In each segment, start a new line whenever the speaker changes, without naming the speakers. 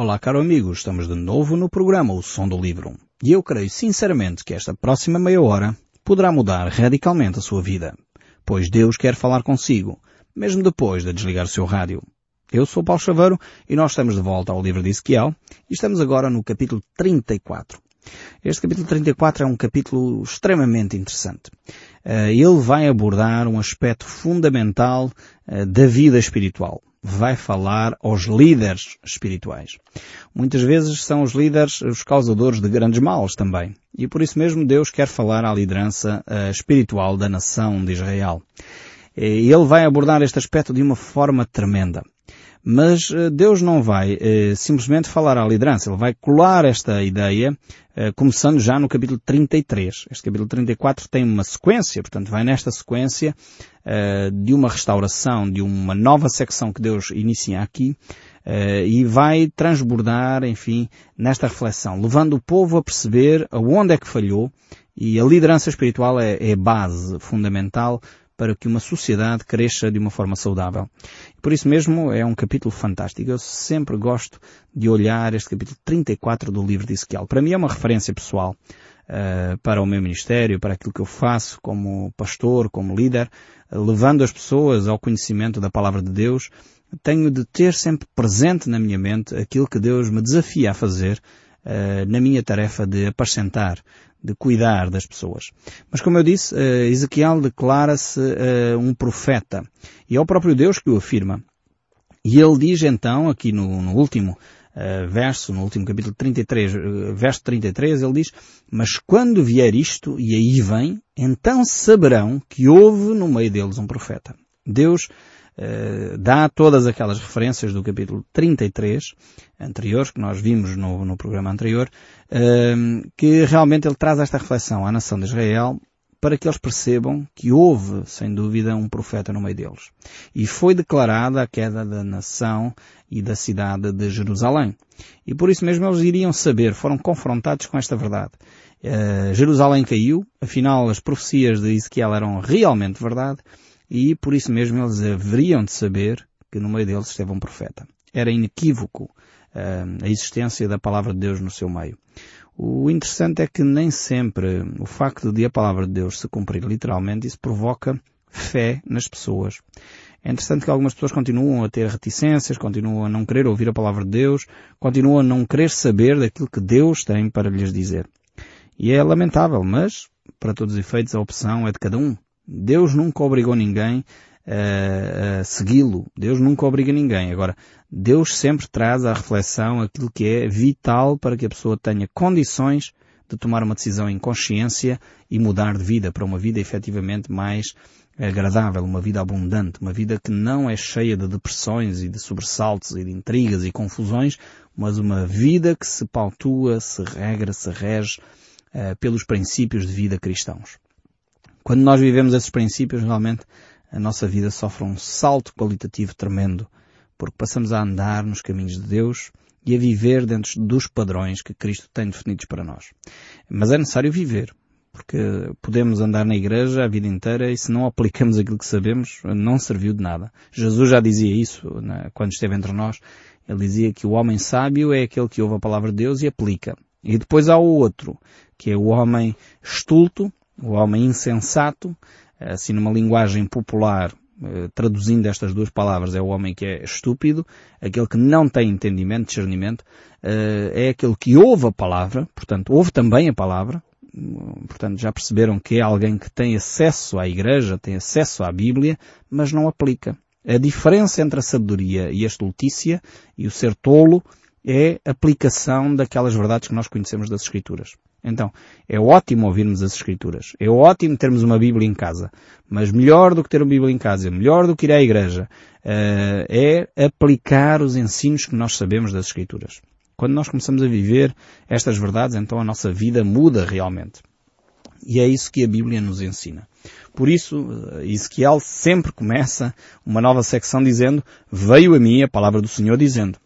Olá, caro amigo, estamos de novo no programa O Som do Livro. E eu creio sinceramente que esta próxima meia hora poderá mudar radicalmente a sua vida, pois Deus quer falar consigo, mesmo depois de desligar o seu rádio. Eu sou Paulo Chaveiro e nós estamos de volta ao livro de Ezequiel e estamos agora no capítulo 34. Este capítulo 34 é um capítulo extremamente interessante. Eh, ele vai abordar um aspecto fundamental eh, da vida espiritual. Vai falar aos líderes espirituais. Muitas vezes são os líderes os causadores de grandes males também. E por isso mesmo Deus quer falar à liderança eh, espiritual da nação de Israel. Ele vai abordar este aspecto de uma forma tremenda. Mas eh, Deus não vai eh, simplesmente falar à liderança, Ele vai colar esta ideia, eh, começando já no capítulo 33. Este capítulo 34 tem uma sequência, portanto vai nesta sequência de uma restauração, de uma nova secção que Deus inicia aqui, e vai transbordar, enfim, nesta reflexão, levando o povo a perceber aonde é que falhou, e a liderança espiritual é, é base fundamental para que uma sociedade cresça de uma forma saudável. Por isso mesmo é um capítulo fantástico. Eu sempre gosto de olhar este capítulo 34 do livro de Ezequiel. Para mim é uma referência pessoal uh, para o meu ministério, para aquilo que eu faço como pastor, como líder, levando as pessoas ao conhecimento da palavra de Deus. Tenho de ter sempre presente na minha mente aquilo que Deus me desafia a fazer na minha tarefa de apacentar de cuidar das pessoas. Mas como eu disse, eh, Ezequiel declara-se eh, um profeta. E é o próprio Deus que o afirma. E ele diz então, aqui no, no último uh, verso, no último capítulo 33, uh, verso 33, ele diz, Mas quando vier isto, e aí vem, então saberão que houve no meio deles um profeta. Deus eh, dá todas aquelas referências do capítulo 33 anteriores, que nós vimos no, no programa anterior, uh, que realmente ele traz esta reflexão à nação de Israel para que eles percebam que houve, sem dúvida, um profeta no meio deles. E foi declarada a queda da nação e da cidade de Jerusalém. E por isso mesmo eles iriam saber, foram confrontados com esta verdade. Uh, Jerusalém caiu, afinal as profecias de Ezequiel eram realmente verdade, e por isso mesmo eles haveriam de saber que no meio deles esteve um profeta. Era inequívoco uh, a existência da palavra de Deus no seu meio. O interessante é que nem sempre o facto de a palavra de Deus se cumprir literalmente, isso provoca fé nas pessoas. É interessante que algumas pessoas continuam a ter reticências, continuam a não querer ouvir a palavra de Deus, continuam a não querer saber daquilo que Deus tem para lhes dizer. E é lamentável, mas, para todos os efeitos, a opção é de cada um. Deus nunca obrigou ninguém a, a segui-lo. Deus nunca obriga ninguém. Agora, Deus sempre traz à reflexão aquilo que é vital para que a pessoa tenha condições de tomar uma decisão em consciência e mudar de vida para uma vida efetivamente mais agradável, uma vida abundante, uma vida que não é cheia de depressões e de sobressaltos e de intrigas e confusões, mas uma vida que se pautua, se regra, se rege uh, pelos princípios de vida cristãos. Quando nós vivemos esses princípios, realmente a nossa vida sofre um salto qualitativo tremendo, porque passamos a andar nos caminhos de Deus e a viver dentro dos padrões que Cristo tem definidos para nós. Mas é necessário viver, porque podemos andar na igreja a vida inteira e se não aplicamos aquilo que sabemos, não serviu de nada. Jesus já dizia isso né, quando esteve entre nós. Ele dizia que o homem sábio é aquele que ouve a palavra de Deus e aplica. E depois há o outro, que é o homem estulto, o homem insensato, assim numa linguagem popular, eh, traduzindo estas duas palavras, é o homem que é estúpido, aquele que não tem entendimento, discernimento, eh, é aquele que ouve a palavra, portanto, ouve também a palavra, portanto, já perceberam que é alguém que tem acesso à igreja, tem acesso à Bíblia, mas não aplica. A diferença entre a sabedoria e a estultícia e o ser tolo é aplicação daquelas verdades que nós conhecemos das Escrituras. Então, é ótimo ouvirmos as Escrituras. É ótimo termos uma Bíblia em casa. Mas melhor do que ter uma Bíblia em casa, melhor do que ir à igreja, uh, é aplicar os ensinos que nós sabemos das Escrituras. Quando nós começamos a viver estas verdades, então a nossa vida muda realmente. E é isso que a Bíblia nos ensina. Por isso, eh, Ezequiel sempre começa uma nova secção dizendo, veio a mim a palavra do Senhor dizendo.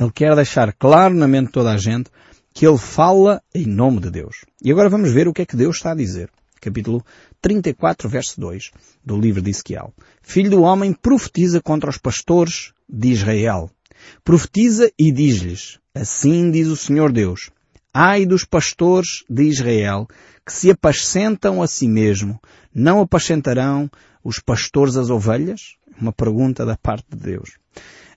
Ele quer deixar claro na mente de toda a gente que ele fala em nome de Deus. E agora vamos ver o que é que Deus está a dizer. Capítulo 34, verso 2 do livro de Ezequiel. Filho do homem profetiza contra os pastores de Israel. Profetiza e diz-lhes, assim diz o Senhor Deus, ai dos pastores de Israel, que se apacentam a si mesmo, não apacentarão os pastores as ovelhas? Uma pergunta da parte de Deus.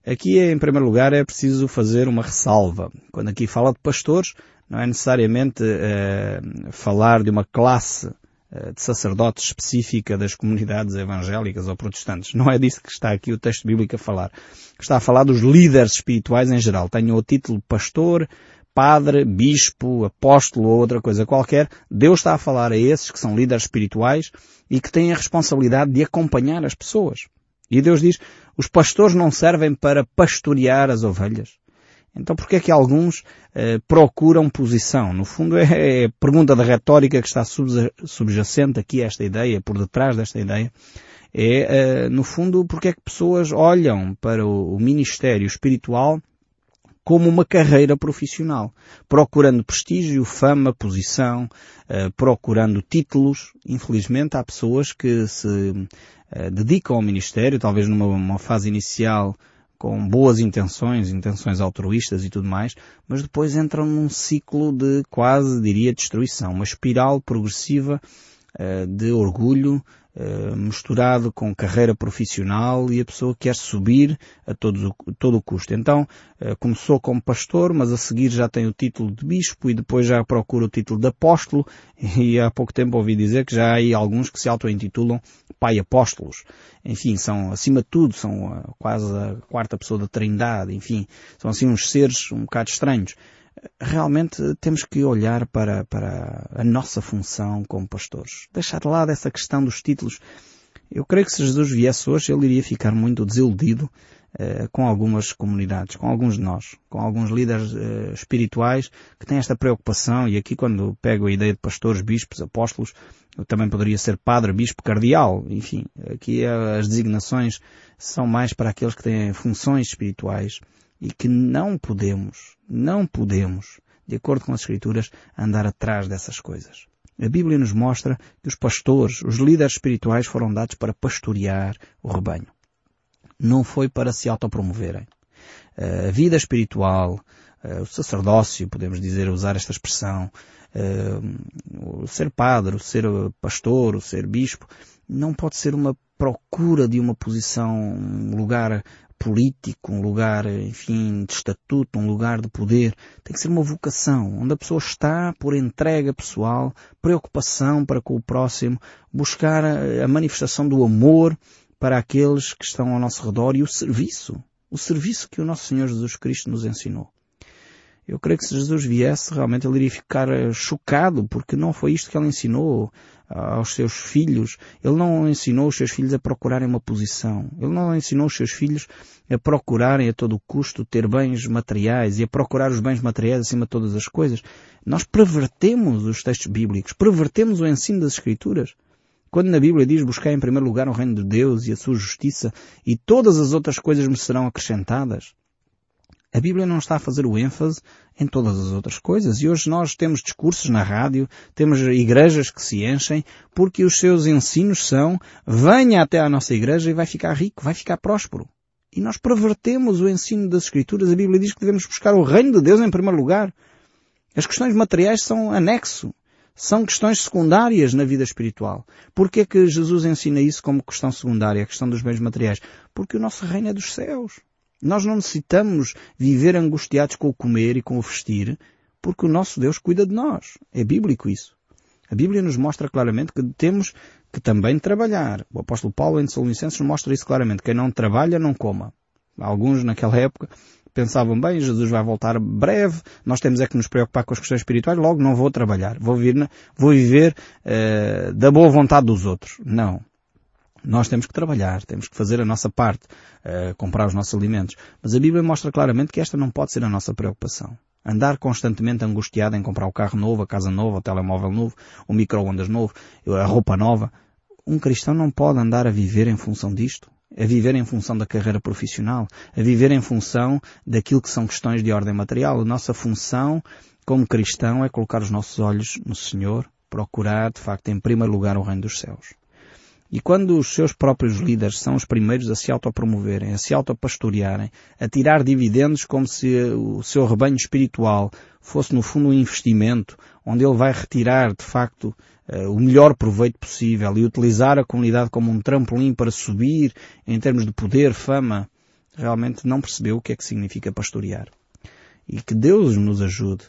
Aqui, em primeiro lugar, é preciso fazer uma ressalva. Quando aqui fala de pastores, não é necessariamente eh, falar de uma classe eh, de sacerdotes específica das comunidades evangélicas ou protestantes. Não é disso que está aqui o texto bíblico a falar. Está a falar dos líderes espirituais em geral. Tenham o título pastor, padre, bispo, apóstolo ou outra coisa qualquer. Deus está a falar a esses que são líderes espirituais e que têm a responsabilidade de acompanhar as pessoas. E Deus diz, os pastores não servem para pastorear as ovelhas. Então por que é que alguns eh, procuram posição? No fundo é, é a pergunta da retórica que está subjacente aqui a esta ideia, por detrás desta ideia. É, eh, no fundo, porque é que pessoas olham para o, o ministério espiritual como uma carreira profissional, procurando prestígio, fama, posição, eh, procurando títulos. Infelizmente há pessoas que se eh, dedicam ao ministério, talvez numa fase inicial com boas intenções, intenções altruístas e tudo mais, mas depois entram num ciclo de quase, diria, destruição, uma espiral progressiva uh, de orgulho, eh, misturado com carreira profissional e a pessoa quer subir a todo, todo o custo. Então, uh, começou como pastor, mas a seguir já tem o título de bispo e depois já procura o título de apóstolo e há pouco tempo ouvi dizer que já há aí alguns que se auto-intitulam pai apóstolos. Enfim, são, acima de tudo, são uh, quase a quarta pessoa da trindade, enfim, são assim uns seres um bocado estranhos realmente temos que olhar para, para a nossa função como pastores. Deixar de lado essa questão dos títulos. Eu creio que se Jesus viesse hoje, ele iria ficar muito desiludido uh, com algumas comunidades, com alguns de nós, com alguns líderes uh, espirituais que têm esta preocupação. E aqui quando pego a ideia de pastores, bispos, apóstolos, eu também poderia ser padre, bispo, cardeal. Enfim, aqui as designações são mais para aqueles que têm funções espirituais e que não podemos, não podemos, de acordo com as Escrituras, andar atrás dessas coisas. A Bíblia nos mostra que os pastores, os líderes espirituais foram dados para pastorear o rebanho. Não foi para se autopromoverem. A vida espiritual, o sacerdócio, podemos dizer, usar esta expressão, o ser padre, o ser pastor, o ser bispo, não pode ser uma procura de uma posição, um lugar político, um lugar, enfim, de estatuto, um lugar de poder. Tem que ser uma vocação, onde a pessoa está por entrega pessoal, preocupação para com o próximo, buscar a manifestação do amor para aqueles que estão ao nosso redor e o serviço. O serviço que o nosso Senhor Jesus Cristo nos ensinou. Eu creio que se Jesus viesse, realmente ele iria ficar chocado, porque não foi isto que ele ensinou aos seus filhos. Ele não ensinou os seus filhos a procurarem uma posição. Ele não ensinou os seus filhos a procurarem a todo custo ter bens materiais e a procurar os bens materiais acima de todas as coisas. Nós pervertemos os textos bíblicos, pervertemos o ensino das Escrituras. Quando na Bíblia diz buscar em primeiro lugar o reino de Deus e a sua justiça e todas as outras coisas me serão acrescentadas, a Bíblia não está a fazer o ênfase em todas as outras coisas. E hoje nós temos discursos na rádio, temos igrejas que se enchem, porque os seus ensinos são venha até à nossa igreja e vai ficar rico, vai ficar próspero. E nós pervertemos o ensino das Escrituras. A Bíblia diz que devemos buscar o reino de Deus em primeiro lugar. As questões materiais são anexo. São questões secundárias na vida espiritual. Porquê é que Jesus ensina isso como questão secundária, a questão dos bens materiais? Porque o nosso reino é dos céus. Nós não necessitamos viver angustiados com o comer e com o vestir, porque o nosso Deus cuida de nós. É bíblico isso. A Bíblia nos mostra claramente que temos que também trabalhar. O apóstolo Paulo em Tessalonicenses mostra isso claramente. Quem não trabalha, não coma. Alguns naquela época pensavam, bem, Jesus vai voltar breve, nós temos é que nos preocupar com as questões espirituais, logo não vou trabalhar, vou viver, vou viver uh, da boa vontade dos outros. Não. Nós temos que trabalhar, temos que fazer a nossa parte, uh, comprar os nossos alimentos. Mas a Bíblia mostra claramente que esta não pode ser a nossa preocupação. Andar constantemente angustiado em comprar o carro novo, a casa nova, o telemóvel novo, o micro-ondas novo, a roupa nova. Um cristão não pode andar a viver em função disto. A viver em função da carreira profissional. A viver em função daquilo que são questões de ordem material. A nossa função como cristão é colocar os nossos olhos no Senhor, procurar, de facto, em primeiro lugar o reino dos céus. E quando os seus próprios líderes são os primeiros a se autopromoverem, a se autopastorearem, a tirar dividendos como se o seu rebanho espiritual fosse no fundo um investimento, onde ele vai retirar de facto uh, o melhor proveito possível e utilizar a comunidade como um trampolim para subir em termos de poder, fama, realmente não percebeu o que é que significa pastorear. E que Deus nos ajude,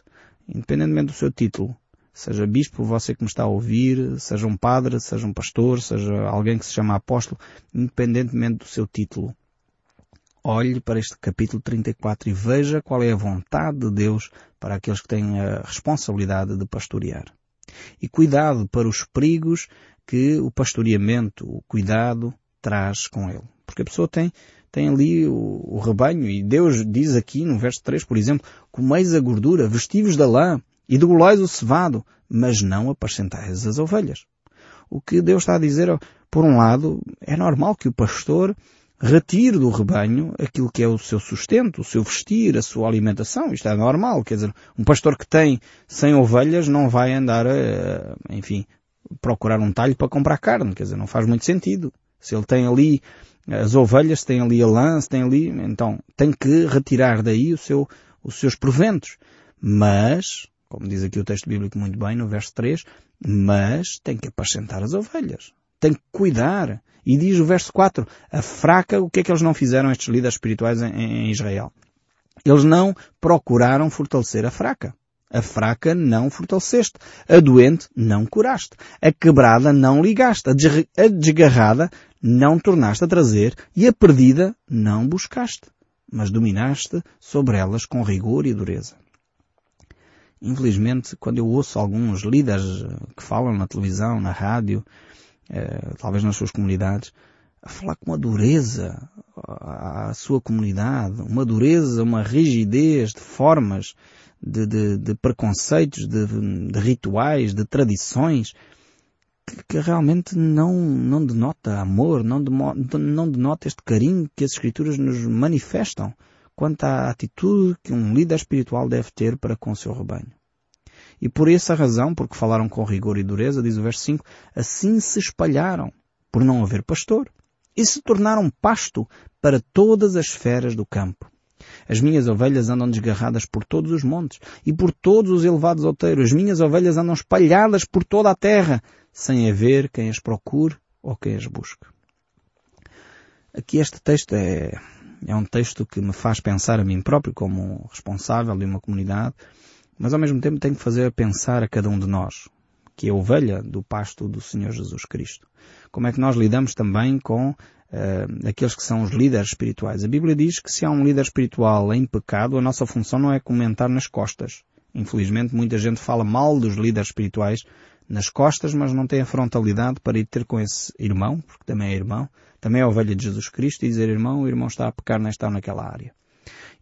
independentemente do seu título, seja bispo, você que me está a ouvir, seja um padre, seja um pastor, seja alguém que se chama apóstolo, independentemente do seu título. Olhe para este capítulo 34 e veja qual é a vontade de Deus para aqueles que têm a responsabilidade de pastorear. E cuidado para os perigos que o pastoreamento, o cuidado, traz com ele. Porque a pessoa tem, tem ali o, o rebanho e Deus diz aqui no verso 3, por exemplo, comeis a gordura, vestivos da lã, e degolais o cevado, mas não apacentais as ovelhas. O que Deus está a dizer, por um lado, é normal que o pastor retire do rebanho aquilo que é o seu sustento, o seu vestir, a sua alimentação. Isto é normal. Quer dizer, um pastor que tem 100 ovelhas não vai andar a, enfim, procurar um talho para comprar carne. Quer dizer, não faz muito sentido. Se ele tem ali as ovelhas, tem ali a lã, tem ali, então tem que retirar daí seu, os seus proventos. Mas, como diz aqui o texto bíblico muito bem, no verso 3, mas tem que apacentar as ovelhas. Tem que cuidar. E diz o verso 4, a fraca, o que é que eles não fizeram, estes líderes espirituais em, em Israel? Eles não procuraram fortalecer a fraca. A fraca não fortaleceste. A doente não curaste. A quebrada não ligaste. A desgarrada não tornaste a trazer. E a perdida não buscaste. Mas dominaste sobre elas com rigor e dureza. Infelizmente, quando eu ouço alguns líderes eh, que falam na televisão, na rádio, eh, talvez nas suas comunidades, a falar com uma dureza à sua comunidade, uma dureza, uma rigidez de formas, de, de, de preconceitos, de, de, rituais, de tradições, que, que, realmente não, não denota amor, não, não denota este carinho que as Escrituras nos manifestam quanto à atitude que um líder espiritual deve ter para com o seu rebanho. E por essa razão, porque falaram com rigor e dureza, diz o verso 5, assim se espalharam, por não haver pastor, e se tornaram pasto para todas as feras do campo. As minhas ovelhas andam desgarradas por todos os montes e por todos os elevados outeiros. As minhas ovelhas andam espalhadas por toda a terra, sem haver quem as procure ou quem as busque. Aqui este texto é, é um texto que me faz pensar a mim próprio como responsável de uma comunidade, mas ao mesmo tempo tem que fazer pensar a cada um de nós, que é ovelha do pasto do Senhor Jesus Cristo. Como é que nós lidamos também com uh, aqueles que são os líderes espirituais? A Bíblia diz que se há um líder espiritual em pecado, a nossa função não é comentar nas costas. Infelizmente, muita gente fala mal dos líderes espirituais nas costas, mas não tem a frontalidade para ir ter com esse irmão, porque também é irmão, também é ovelha de Jesus Cristo, e dizer, irmão, o irmão está a pecar nesta ou naquela área.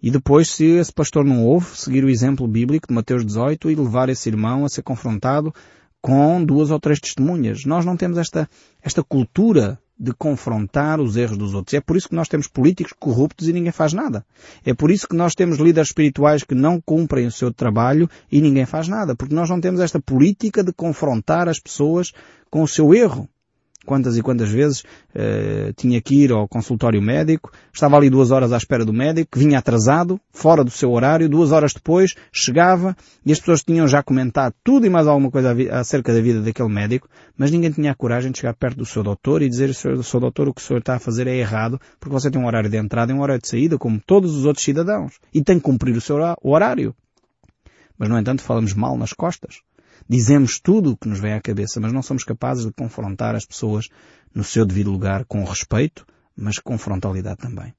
E depois, se esse pastor não ouve, seguir o exemplo bíblico de Mateus 18 e levar esse irmão a ser confrontado com duas ou três testemunhas. Nós não temos esta, esta cultura de confrontar os erros dos outros. É por isso que nós temos políticos corruptos e ninguém faz nada. É por isso que nós temos líderes espirituais que não cumprem o seu trabalho e ninguém faz nada. Porque nós não temos esta política de confrontar as pessoas com o seu erro quantas e quantas vezes uh, tinha que ir ao consultório médico, estava ali duas horas à espera do médico, vinha atrasado, fora do seu horário, duas horas depois chegava e as pessoas tinham já comentado tudo e mais alguma coisa acerca da vida daquele médico, mas ninguém tinha a coragem de chegar perto do seu doutor e dizer, seu, seu doutor, o que o senhor está a fazer é errado, porque você tem um horário de entrada e um horário de saída, como todos os outros cidadãos, e tem que cumprir o seu horário. Mas, no entanto, falamos mal nas costas. Dizemos tudo o que nos vem à cabeça, mas não somos capazes de confrontar as pessoas no seu devido lugar com respeito, mas com frontalidade também.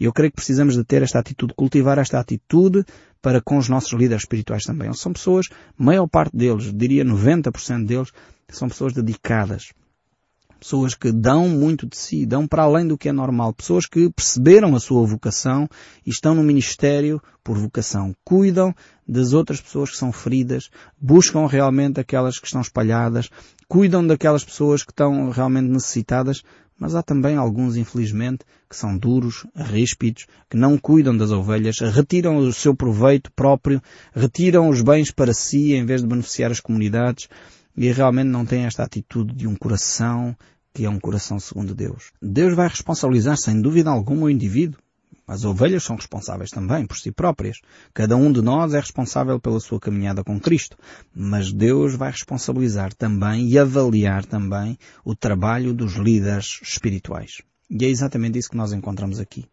E eu creio que precisamos de ter esta atitude, cultivar esta atitude para com os nossos líderes espirituais também. São pessoas, maior parte deles, diria 90% deles, são pessoas dedicadas, pessoas que dão muito de si, dão para além do que é normal, pessoas que perceberam a sua vocação e estão no ministério por vocação, cuidam das outras pessoas que são feridas, buscam realmente aquelas que estão espalhadas, cuidam daquelas pessoas que estão realmente necessitadas, mas há também alguns, infelizmente, que são duros, ríspidos, que não cuidam das ovelhas, retiram o seu proveito próprio, retiram os bens para si em vez de beneficiar as comunidades, e realmente não têm esta atitude de um coração que é um coração segundo Deus. Deus vai responsabilizar sem dúvida alguma o indivíduo. As ovelhas são responsáveis também por si próprias. Cada um de nós é responsável pela sua caminhada com Cristo. Mas Deus vai responsabilizar também e avaliar também o trabalho dos líderes espirituais. E é exatamente isso que nós encontramos aqui.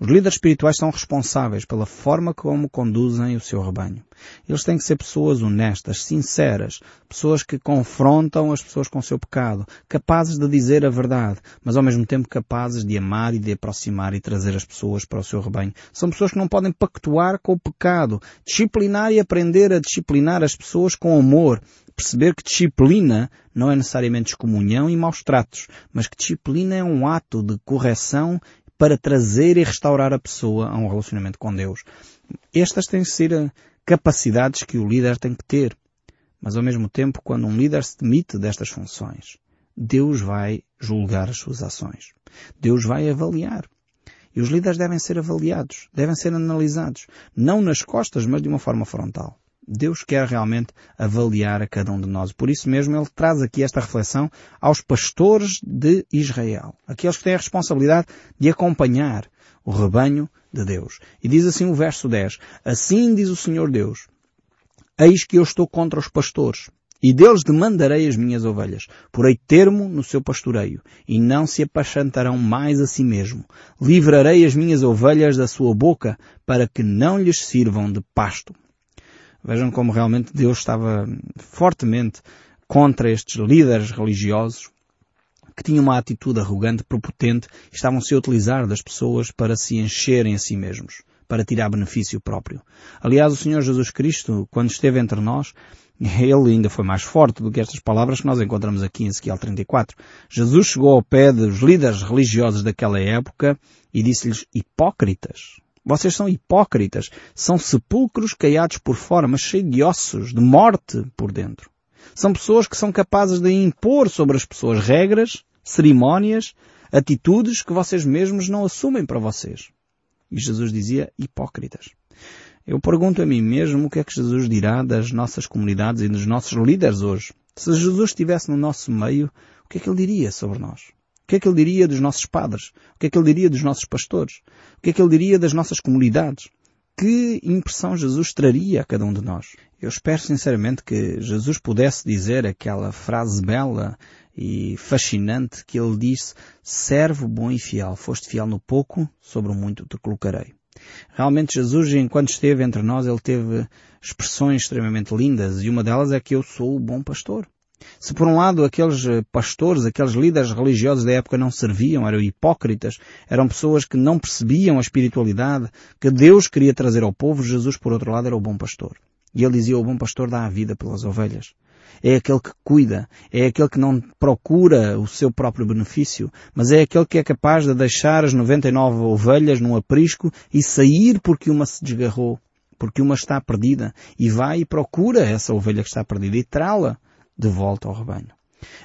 Os líderes espirituais são responsáveis pela forma como conduzem o seu rebanho. Eles têm que ser pessoas honestas, sinceras, pessoas que confrontam as pessoas com o seu pecado, capazes de dizer a verdade, mas ao mesmo tempo capazes de amar e de aproximar e trazer as pessoas para o seu rebanho. São pessoas que não podem pactuar com o pecado, disciplinar e aprender a disciplinar as pessoas com amor, perceber que disciplina não é necessariamente excomunhão e maus tratos, mas que disciplina é um ato de correção para trazer e restaurar a pessoa a um relacionamento com Deus. Estas têm de ser capacidades que o líder tem que ter. Mas ao mesmo tempo, quando um líder se demite destas funções, Deus vai julgar as suas ações. Deus vai avaliar. E os líderes devem ser avaliados, devem ser analisados, não nas costas, mas de uma forma frontal. Deus quer realmente avaliar a cada um de nós. Por isso mesmo ele traz aqui esta reflexão aos pastores de Israel. Aqueles que têm a responsabilidade de acompanhar o rebanho de Deus. E diz assim o verso 10. Assim diz o Senhor Deus. Eis que eu estou contra os pastores. E deles demandarei as minhas ovelhas. Porei termo no seu pastoreio, e não se apachantarão mais a si mesmo. Livrarei as minhas ovelhas da sua boca, para que não lhes sirvam de pasto. Vejam como realmente Deus estava fortemente contra estes líderes religiosos que tinham uma atitude arrogante, propotente, e estavam-se a utilizar das pessoas para se encherem a si mesmos, para tirar benefício próprio. Aliás, o Senhor Jesus Cristo, quando esteve entre nós, ele ainda foi mais forte do que estas palavras que nós encontramos aqui em Ezequiel 34. Jesus chegou ao pé dos líderes religiosos daquela época e disse-lhes hipócritas. Vocês são hipócritas. São sepulcros caiados por fora, mas cheios de ossos, de morte por dentro. São pessoas que são capazes de impor sobre as pessoas regras, cerimónias, atitudes que vocês mesmos não assumem para vocês. E Jesus dizia hipócritas. Eu pergunto a mim mesmo o que é que Jesus dirá das nossas comunidades e dos nossos líderes hoje. Se Jesus estivesse no nosso meio, o que é que ele diria sobre nós? O que é que ele diria dos nossos padres? O que é que ele diria dos nossos pastores? O que é que ele diria das nossas comunidades? Que impressão Jesus traria a cada um de nós? Eu espero sinceramente que Jesus pudesse dizer aquela frase bela e fascinante que ele disse, servo bom e fiel, foste fiel no pouco, sobre o muito te colocarei. Realmente Jesus, enquanto esteve entre nós, ele teve expressões extremamente lindas e uma delas é que eu sou o bom pastor. Se por um lado aqueles eh, pastores, aqueles líderes religiosos da época não serviam, eram hipócritas, eram pessoas que não percebiam a espiritualidade que Deus queria trazer ao povo, Jesus por outro lado era o bom pastor. E ele dizia, o bom pastor dá a vida pelas ovelhas. É aquele que cuida, é aquele que não procura o seu próprio benefício, mas é aquele que é capaz de deixar as 99 ovelhas num aprisco e sair porque uma se desgarrou, porque uma está perdida, e vai e procura essa ovelha que está perdida e trá-la de volta ao rebanho.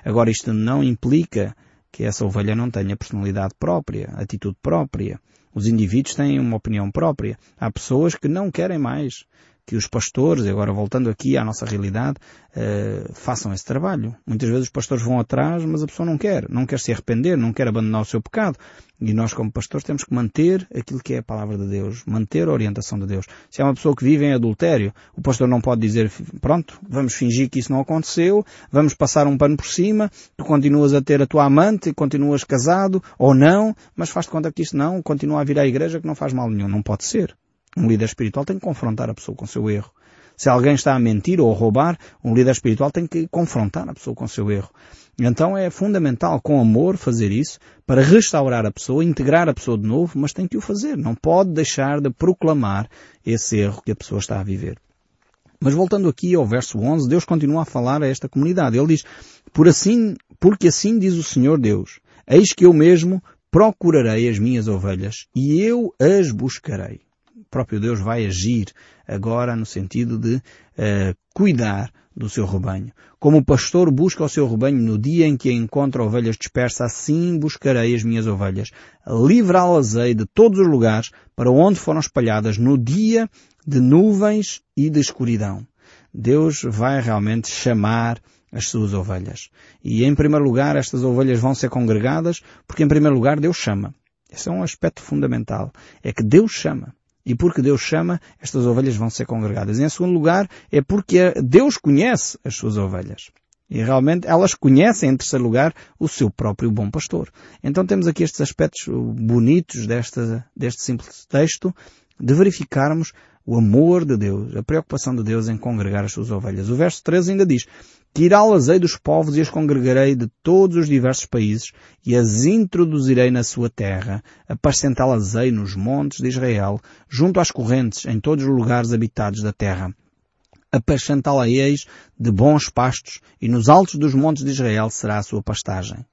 Agora isto não implica que essa ovelha não tenha personalidade própria, atitude própria. Os indivíduos têm uma opinião própria. Há pessoas que não querem mais que os pastores, agora voltando aqui à nossa realidade, uh, façam esse trabalho. Muitas vezes os pastores vão atrás, mas a pessoa não quer, não quer se arrepender, não quer abandonar o seu pecado. E nós, como pastores, temos que manter aquilo que é a palavra de Deus, manter a orientação de Deus. Se é uma pessoa que vive em adultério, o pastor não pode dizer, pronto, vamos fingir que isso não aconteceu, vamos passar um pano por cima, tu continuas a ter a tua amante, continuas casado, ou não, mas faz-te conta que isso não, continua a vir à igreja que não faz mal nenhum. Não pode ser. Um líder espiritual tem que confrontar a pessoa com o seu erro. Se alguém está a mentir ou a roubar, um líder espiritual tem que confrontar a pessoa com o seu erro. Então é fundamental, com amor, fazer isso para restaurar a pessoa, integrar a pessoa de novo, mas tem que o fazer. Não pode deixar de proclamar esse erro que a pessoa está a viver. Mas voltando aqui ao verso 11, Deus continua a falar a esta comunidade. Ele diz, Por assim, porque assim diz o Senhor Deus, eis que eu mesmo procurarei as minhas ovelhas e eu as buscarei próprio Deus vai agir agora no sentido de uh, cuidar do seu rebanho. Como o pastor busca o seu rebanho no dia em que encontra ovelhas dispersas, assim buscarei as minhas ovelhas. Livrá-las-ei de todos os lugares para onde foram espalhadas no dia de nuvens e de escuridão. Deus vai realmente chamar as suas ovelhas. E em primeiro lugar, estas ovelhas vão ser congregadas porque em primeiro lugar Deus chama. Esse é um aspecto fundamental. É que Deus chama. E porque Deus chama, estas ovelhas vão ser congregadas. Em segundo lugar, é porque Deus conhece as suas ovelhas. E realmente elas conhecem, em terceiro lugar, o seu próprio bom pastor. Então temos aqui estes aspectos bonitos desta, deste simples texto de verificarmos o amor de Deus, a preocupação de Deus em congregar as suas ovelhas. O verso 13 ainda diz, Tirá-las-ei dos povos e as congregarei de todos os diversos países e as introduzirei na sua terra. Apacentá-las-ei nos montes de Israel, junto às correntes, em todos os lugares habitados da terra. Apacentá-la-eis de bons pastos e nos altos dos montes de Israel será a sua pastagem.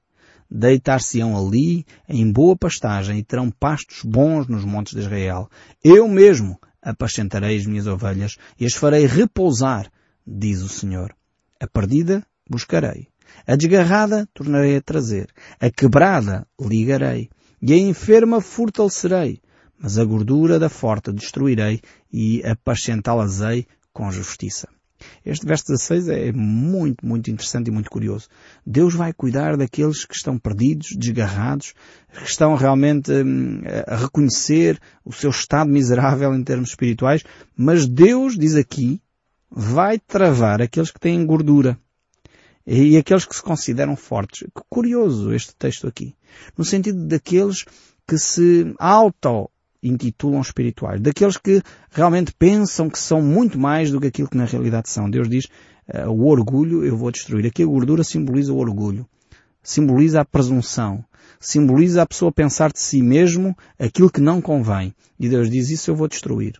Deitar-se-ão ali em boa pastagem e terão pastos bons nos montes de Israel. Eu mesmo apacentarei as minhas ovelhas e as farei repousar, diz o Senhor. A perdida buscarei. A desgarrada tornarei a trazer. A quebrada ligarei. E a enferma fortalecerei. Mas a gordura da forte destruirei e apacentá-las-ei com justiça. Este verso 16 é muito, muito interessante e muito curioso. Deus vai cuidar daqueles que estão perdidos, desgarrados, que estão realmente hum, a reconhecer o seu estado miserável em termos espirituais, mas Deus, diz aqui, vai travar aqueles que têm gordura e aqueles que se consideram fortes. Que curioso este texto aqui. No sentido daqueles que se auto-intitulam espirituais. Daqueles que realmente pensam que são muito mais do que aquilo que na realidade são. Deus diz, uh, o orgulho eu vou destruir. Aqui a gordura simboliza o orgulho. Simboliza a presunção. Simboliza a pessoa pensar de si mesmo aquilo que não convém. E Deus diz, isso eu vou destruir.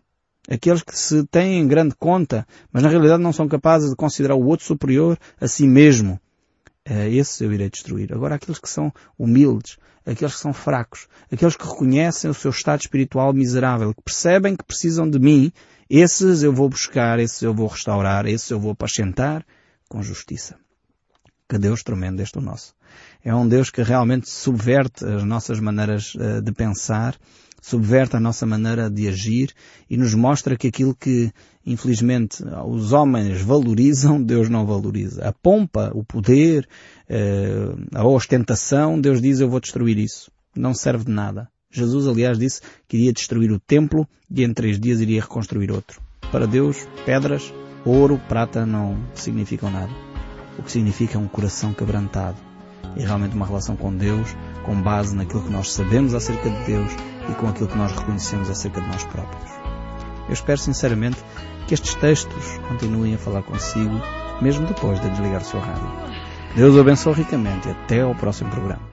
Aqueles que se têm em grande conta, mas na realidade não são capazes de considerar o outro superior a si mesmo. Uh, esses eu irei destruir. Agora, aqueles que são humildes, aqueles que são fracos, aqueles que reconhecem o seu estado espiritual miserável, que percebem que precisam de mim, esses eu vou buscar, esses eu vou restaurar, esses eu vou apacentar com justiça. Que Deus tremendo este o nosso. É um Deus que realmente subverte as nossas maneiras uh, de pensar, subverte a nossa maneira de agir e nos mostra que aquilo que, infelizmente, os homens valorizam, Deus não valoriza. A pompa, o poder, eh, a ostentação, Deus diz eu vou destruir isso. Não serve de nada. Jesus, aliás, disse que iria destruir o templo e em três dias iria reconstruir outro. Para Deus, pedras, ouro, prata não significam nada. O que significa é um coração quebrantado e realmente uma relação com Deus com base naquilo que nós sabemos acerca de Deus e com aquilo que nós reconhecemos acerca de nós próprios. Eu espero sinceramente que estes textos continuem a falar consigo, mesmo depois de desligar o seu rádio. Deus o abençoe ricamente e até ao próximo programa.